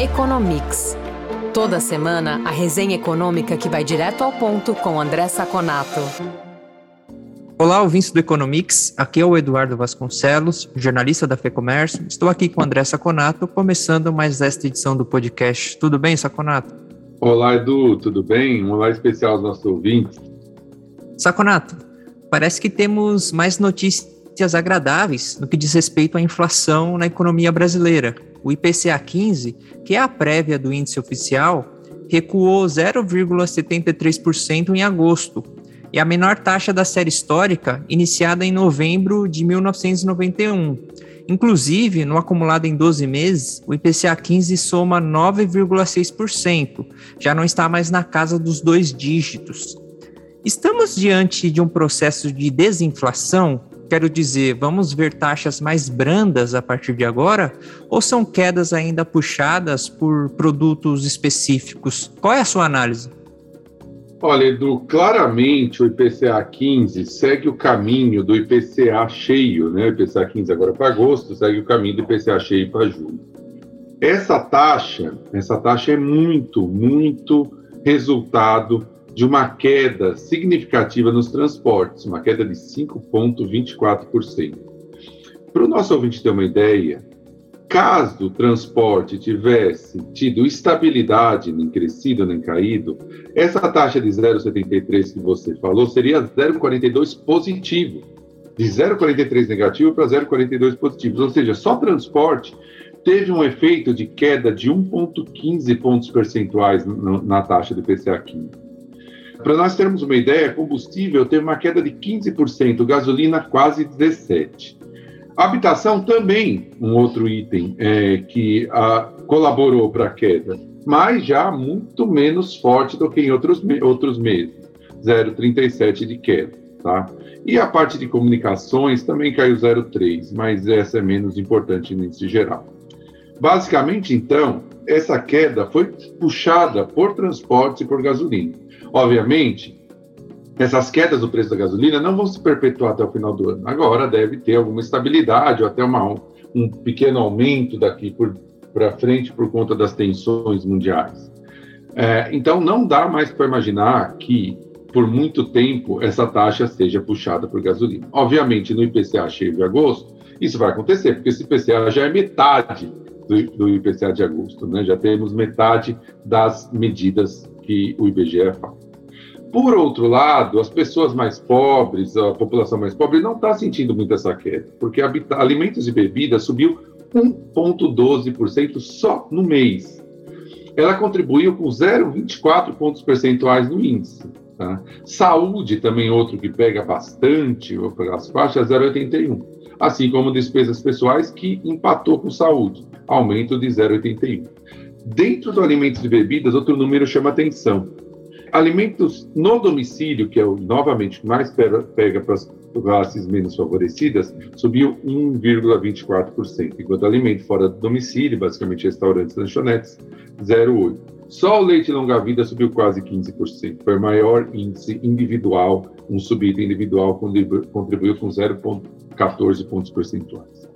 Economics. Toda semana, a resenha econômica que vai direto ao ponto com André Saconato. Olá, ouvintes do Economics. Aqui é o Eduardo Vasconcelos, jornalista da FEComércio. Estou aqui com o André Saconato, começando mais esta edição do podcast. Tudo bem, Saconato? Olá, Edu, tudo bem? Um olá especial aos nossos ouvintes. Saconato, parece que temos mais notícias agradáveis no que diz respeito à inflação na economia brasileira. O IPCA 15, que é a prévia do índice oficial, recuou 0,73% em agosto, e a menor taxa da série histórica, iniciada em novembro de 1991. Inclusive, no acumulado em 12 meses, o IPCA 15 soma 9,6%, já não está mais na casa dos dois dígitos. Estamos diante de um processo de desinflação? Quero dizer, vamos ver taxas mais brandas a partir de agora? Ou são quedas ainda puxadas por produtos específicos? Qual é a sua análise? Olha, Edu, claramente o IPCA 15 segue o caminho do IPCA cheio, né? O IPCA 15 agora para agosto segue o caminho do IPCA cheio para julho. Essa taxa, essa taxa é muito, muito resultado de uma queda significativa nos transportes, uma queda de 5,24%. Para o nosso ouvinte ter uma ideia, caso o transporte tivesse tido estabilidade, nem crescido nem caído, essa taxa de 0,73 que você falou seria 0,42 positivo. De 0,43 negativo para 0,42 positivo. Ou seja, só transporte teve um efeito de queda de 1,15 pontos percentuais na taxa do IPCA 15. Para nós termos uma ideia, combustível teve uma queda de 15%, gasolina quase 17%. Habitação também, um outro item é, que a, colaborou para a queda, mas já muito menos forte do que em outros, outros meses, 0,37 de queda. Tá? E a parte de comunicações também caiu 0,3, mas essa é menos importante no índice geral. Basicamente, então, essa queda foi puxada por transportes e por gasolina. Obviamente, essas quedas do preço da gasolina não vão se perpetuar até o final do ano. Agora deve ter alguma estabilidade ou até uma, um pequeno aumento daqui para frente por conta das tensões mundiais. É, então, não dá mais para imaginar que, por muito tempo, essa taxa seja puxada por gasolina. Obviamente, no IPCA cheio de agosto, isso vai acontecer, porque esse IPCA já é metade do, do IPCA de agosto, né? já temos metade das medidas que o IBGE fala. Por outro lado, as pessoas mais pobres, a população mais pobre, não está sentindo muito essa queda, porque alimentos e bebidas subiu 1,12% só no mês. Ela contribuiu com 0,24 pontos percentuais no índice. Tá? Saúde, também outro que pega bastante as faixas, 0,81. Assim como despesas pessoais, que empatou com saúde, aumento de 0,81. Dentro do alimentos e bebidas, outro número chama atenção. Alimentos no domicílio, que é o novamente que mais pega, pega para as classes menos favorecidas, subiu 1,24%, enquanto alimento fora do domicílio, basicamente restaurantes e lanchonetes, 0,8%. Só o leite longa-vida subiu quase 15%. Foi o maior índice individual, um subido individual contribuiu com 0,14 pontos percentuais.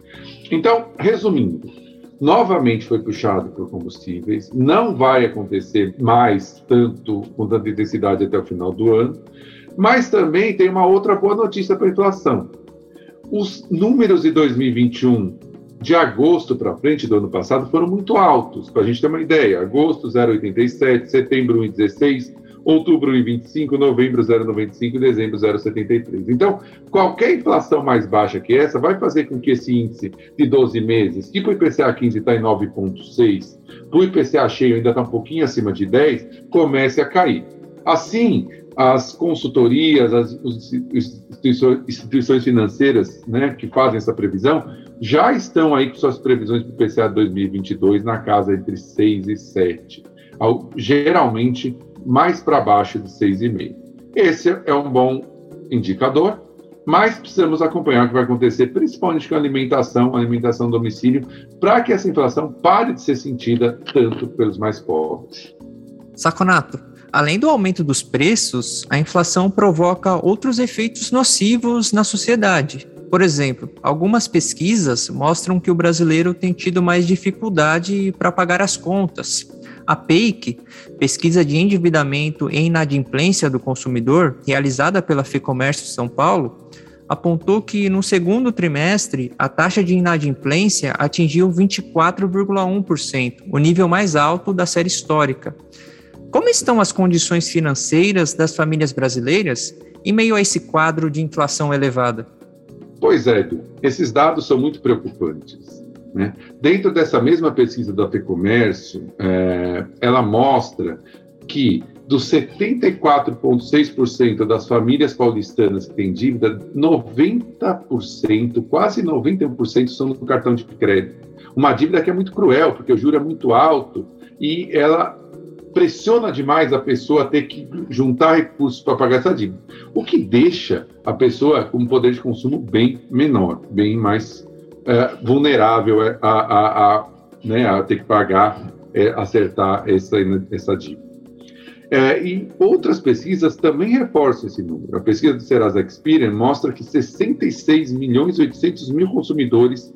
Então, resumindo, novamente foi puxado por combustíveis, não vai acontecer mais tanto com tanta intensidade até o final do ano, mas também tem uma outra boa notícia para a inflação. Os números de 2021 de agosto para frente do ano passado foram muito altos, para a gente ter uma ideia. Agosto 0,87, setembro 1,16, outubro em 25, novembro 0,95 dezembro 0,73. Então, qualquer inflação mais baixa que essa vai fazer com que esse índice de 12 meses, que para o IPCA 15 está em 9,6, para o IPCA cheio ainda está um pouquinho acima de 10, comece a cair. Assim, as consultorias, as instituições financeiras né, que fazem essa previsão, já estão aí com suas previsões para o IPCA 2022 na casa entre 6 e 7. Geralmente mais para baixo de 6,5. Esse é um bom indicador, mas precisamos acompanhar o que vai acontecer, principalmente com a alimentação, alimentação do domicílio, para que essa inflação pare de ser sentida tanto pelos mais pobres. Saconato, além do aumento dos preços, a inflação provoca outros efeitos nocivos na sociedade. por exemplo, algumas pesquisas mostram que o brasileiro tem tido mais dificuldade para pagar as contas. A PEIC, pesquisa de endividamento e inadimplência do consumidor, realizada pela FEComércio São Paulo, apontou que no segundo trimestre a taxa de inadimplência atingiu 24,1%, o nível mais alto da série histórica. Como estão as condições financeiras das famílias brasileiras em meio a esse quadro de inflação elevada? Pois é, Edu, esses dados são muito preocupantes. Né? Dentro dessa mesma pesquisa da FEComércio, é, ela mostra que dos 74,6% das famílias paulistanas que têm dívida, 90%, quase 91% são no cartão de crédito. Uma dívida que é muito cruel, porque o juro é muito alto e ela pressiona demais a pessoa a ter que juntar recursos para pagar essa dívida, o que deixa a pessoa com um poder de consumo bem menor, bem mais é, vulnerável a, a, a, né, a, ter que pagar, é, acertar essa, essa dívida. É, e outras pesquisas também reforçam esse número. A pesquisa do Serasa Experian mostra que 66 milhões e 800 mil consumidores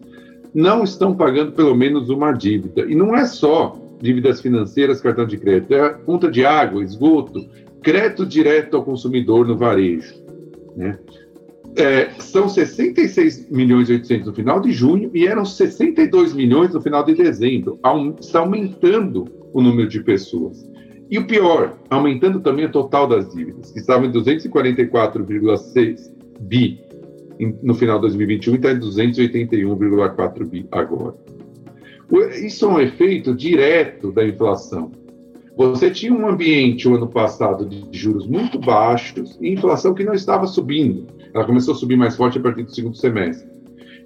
não estão pagando pelo menos uma dívida. E não é só dívidas financeiras, cartão de crédito, é conta de água, esgoto, crédito direto ao consumidor no varejo. Né? É, são 66 milhões e 800 no final de junho e eram 62 milhões no final de dezembro. Está aumentando o número de pessoas. E o pior, aumentando também o total das dívidas, que estava em 244,6 bi no final de 2021 e está em 281,4 bi agora. Isso é um efeito direto da inflação. Você tinha um ambiente o ano passado de juros muito baixos e inflação que não estava subindo. Ela começou a subir mais forte a partir do segundo semestre.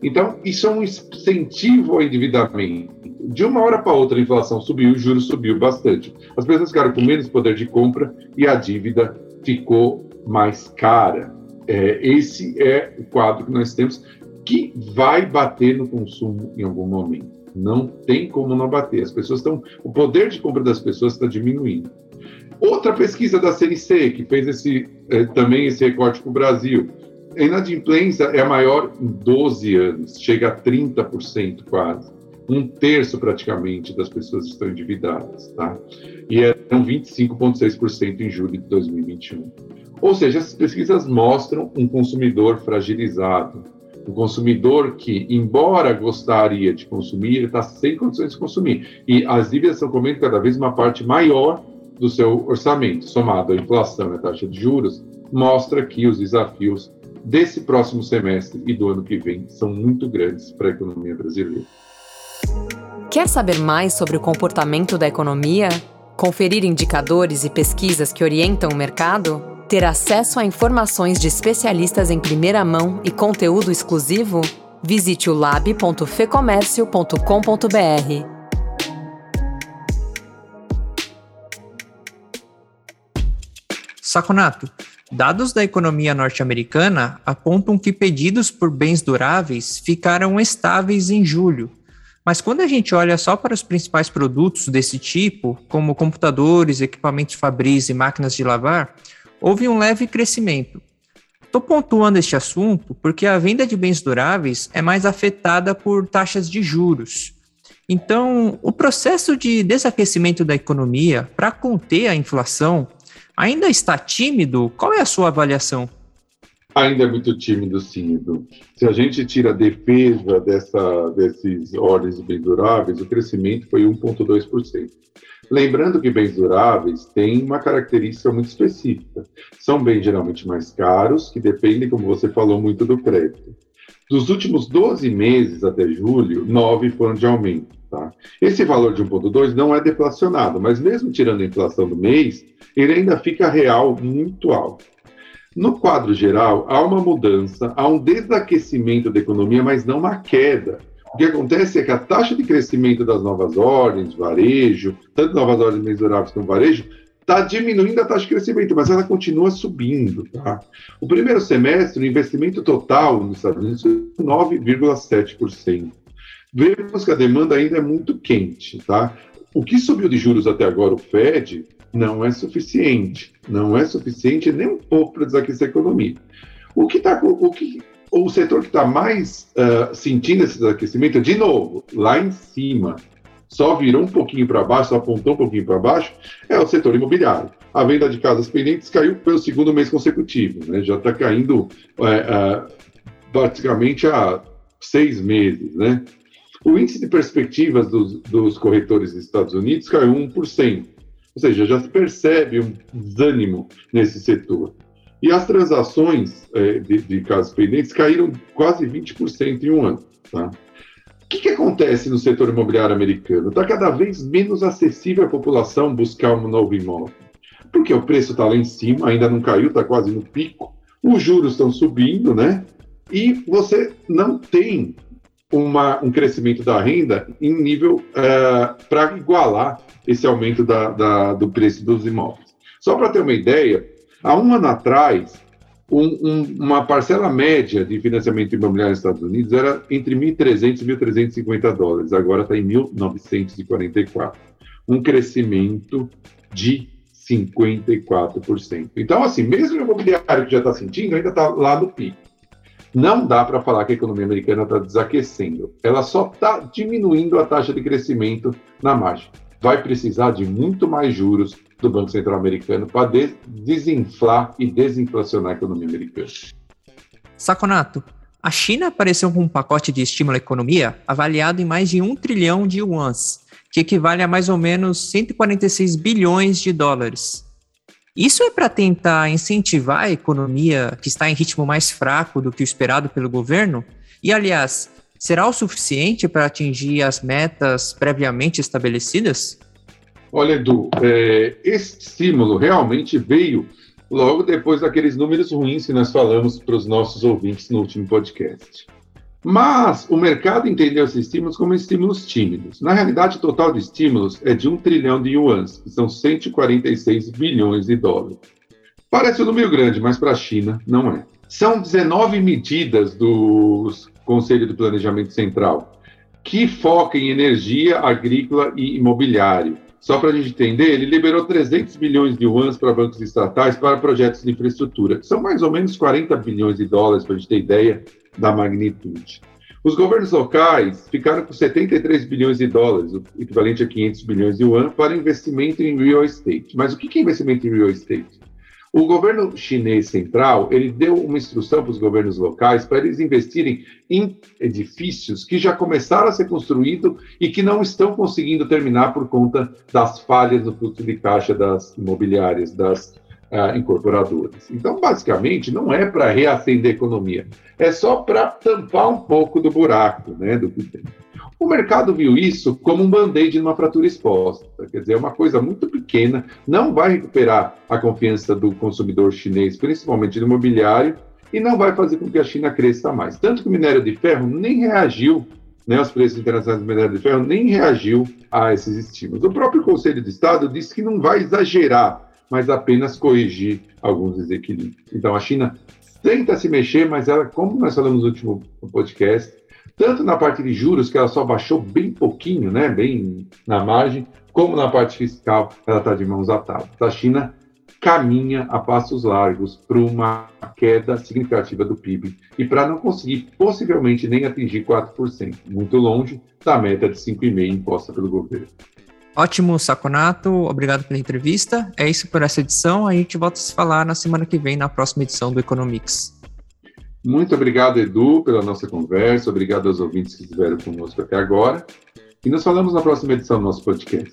Então, isso é um incentivo ao endividamento. De uma hora para outra, a inflação subiu, o juros subiu bastante. As pessoas ficaram com menos poder de compra e a dívida ficou mais cara. É, esse é o quadro que nós temos que vai bater no consumo em algum momento. Não tem como não bater. As pessoas estão. O poder de compra das pessoas está diminuindo. Outra pesquisa da CNC, que fez esse, é, também esse recorte para o Brasil. A inadimplência é a maior em 12 anos, chega a 30% quase. Um terço praticamente das pessoas estão endividadas, tá? E eram 25,6% em julho de 2021. Ou seja, essas pesquisas mostram um consumidor fragilizado, o consumidor que, embora gostaria de consumir, está sem condições de consumir. E as dívidas estão comendo cada vez uma parte maior do seu orçamento, somado à inflação e à taxa de juros, mostra que os desafios desse próximo semestre e do ano que vem são muito grandes para a economia brasileira. Quer saber mais sobre o comportamento da economia? Conferir indicadores e pesquisas que orientam o mercado? Ter acesso a informações de especialistas em primeira mão e conteúdo exclusivo? Visite o lab.fecomércio.com.br. Saconato, dados da economia norte-americana apontam que pedidos por bens duráveis ficaram estáveis em julho. Mas quando a gente olha só para os principais produtos desse tipo, como computadores, equipamentos fabris e máquinas de lavar, houve um leve crescimento. Estou pontuando este assunto porque a venda de bens duráveis é mais afetada por taxas de juros. Então, o processo de desaquecimento da economia para conter a inflação ainda está tímido? Qual é a sua avaliação? Ainda é muito tímido, sim, Edu. Se a gente tira a defesa dessa, desses ordens de bens duráveis, o crescimento foi 1,2%. Lembrando que bens duráveis têm uma característica muito específica. São bens geralmente mais caros, que dependem, como você falou, muito do crédito. Dos últimos 12 meses até julho, 9 foram de aumento. Tá? Esse valor de 1,2 não é deflacionado, mas mesmo tirando a inflação do mês, ele ainda fica real muito alto. No quadro geral, há uma mudança, há um desaquecimento da economia, mas não uma queda. O que acontece é que a taxa de crescimento das novas ordens, varejo, tanto novas ordens mensuráveis como varejo, está diminuindo a taxa de crescimento, mas ela continua subindo. Tá? O primeiro semestre, o investimento total nos Estados Unidos foi 9,7%. Vemos que a demanda ainda é muito quente. Tá? O que subiu de juros até agora, o Fed, não é suficiente. Não é suficiente nem um pouco para desaquecer a economia. O que, tá, o que o setor que está mais uh, sentindo esse aquecimento, de novo, lá em cima, só virou um pouquinho para baixo, só apontou um pouquinho para baixo, é o setor imobiliário. A venda de casas pendentes caiu pelo segundo mês consecutivo, né? já está caindo é, uh, praticamente há seis meses. Né? O índice de perspectivas dos, dos corretores dos Estados Unidos caiu 1%, ou seja, já se percebe um desânimo nesse setor. E as transações é, de, de casos pendentes caíram quase 20% em um ano. Tá? O que, que acontece no setor imobiliário americano? Está cada vez menos acessível à população buscar um novo imóvel. Porque o preço está lá em cima, ainda não caiu, está quase no pico, os juros estão subindo, né? E você não tem uma, um crescimento da renda em nível uh, é, para igualar esse aumento da, da, do preço dos imóveis. Só para ter uma ideia, Há um ano atrás, um, um, uma parcela média de financiamento imobiliário nos Estados Unidos era entre 1.300 e 1.350 dólares, agora está em 1.944. Um crescimento de 54%. Então, assim, mesmo o imobiliário que já está sentindo, ainda está lá no pico. Não dá para falar que a economia americana está desaquecendo. Ela só está diminuindo a taxa de crescimento na margem. Vai precisar de muito mais juros do Banco Central americano para desinflar e desinflacionar a economia americana. Saconato, a China apareceu com um pacote de estímulo à economia avaliado em mais de um trilhão de yuans, que equivale a mais ou menos 146 bilhões de dólares. Isso é para tentar incentivar a economia que está em ritmo mais fraco do que o esperado pelo governo? E, aliás, será o suficiente para atingir as metas previamente estabelecidas? Olha, Edu, é, esse estímulo realmente veio logo depois daqueles números ruins que nós falamos para os nossos ouvintes no último podcast. Mas o mercado entendeu esses estímulos como estímulos tímidos. Na realidade, o total de estímulos é de um trilhão de yuans, que são 146 bilhões de dólares. Parece um número grande, mas para a China não é. São 19 medidas do Conselho do Planejamento Central, que focam em energia, agrícola e imobiliário só para a gente entender, ele liberou 300 bilhões de yuans para bancos estatais para projetos de infraestrutura. São mais ou menos 40 bilhões de dólares, para a gente ter ideia da magnitude. Os governos locais ficaram com 73 bilhões de dólares, o equivalente a 500 bilhões de yuan, para investimento em real estate. Mas o que é investimento em real estate? O governo chinês central ele deu uma instrução para os governos locais para eles investirem em edifícios que já começaram a ser construídos e que não estão conseguindo terminar por conta das falhas no fluxo de caixa das imobiliárias, das uh, incorporadoras. Então, basicamente, não é para reacender a economia, é só para tampar um pouco do buraco né, do que tem. O mercado viu isso como um band-aid numa fratura exposta, quer dizer, é uma coisa muito pequena, não vai recuperar a confiança do consumidor chinês, principalmente no imobiliário, e não vai fazer com que a China cresça mais. Tanto que o minério de ferro nem reagiu, né, os preços internacionais do minério de ferro nem reagiu a esses estímulos. O próprio Conselho de Estado disse que não vai exagerar, mas apenas corrigir alguns desequilíbrios. Então, a China tenta se mexer, mas ela, como nós falamos no último podcast, tanto na parte de juros, que ela só baixou bem pouquinho, né, bem na margem, como na parte fiscal, ela está de mãos atadas. A China caminha a passos largos para uma queda significativa do PIB e para não conseguir possivelmente nem atingir 4%, muito longe da meta de 5,5% imposta pelo governo. Ótimo, Saconato. Obrigado pela entrevista. É isso por essa edição. A gente volta a se falar na semana que vem, na próxima edição do Economics. Muito obrigado, Edu, pela nossa conversa. Obrigado aos ouvintes que estiveram conosco até agora. E nos falamos na próxima edição do nosso podcast.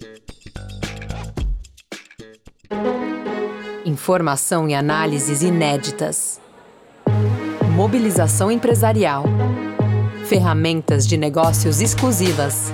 Informação e análises inéditas. Mobilização empresarial. Ferramentas de negócios exclusivas.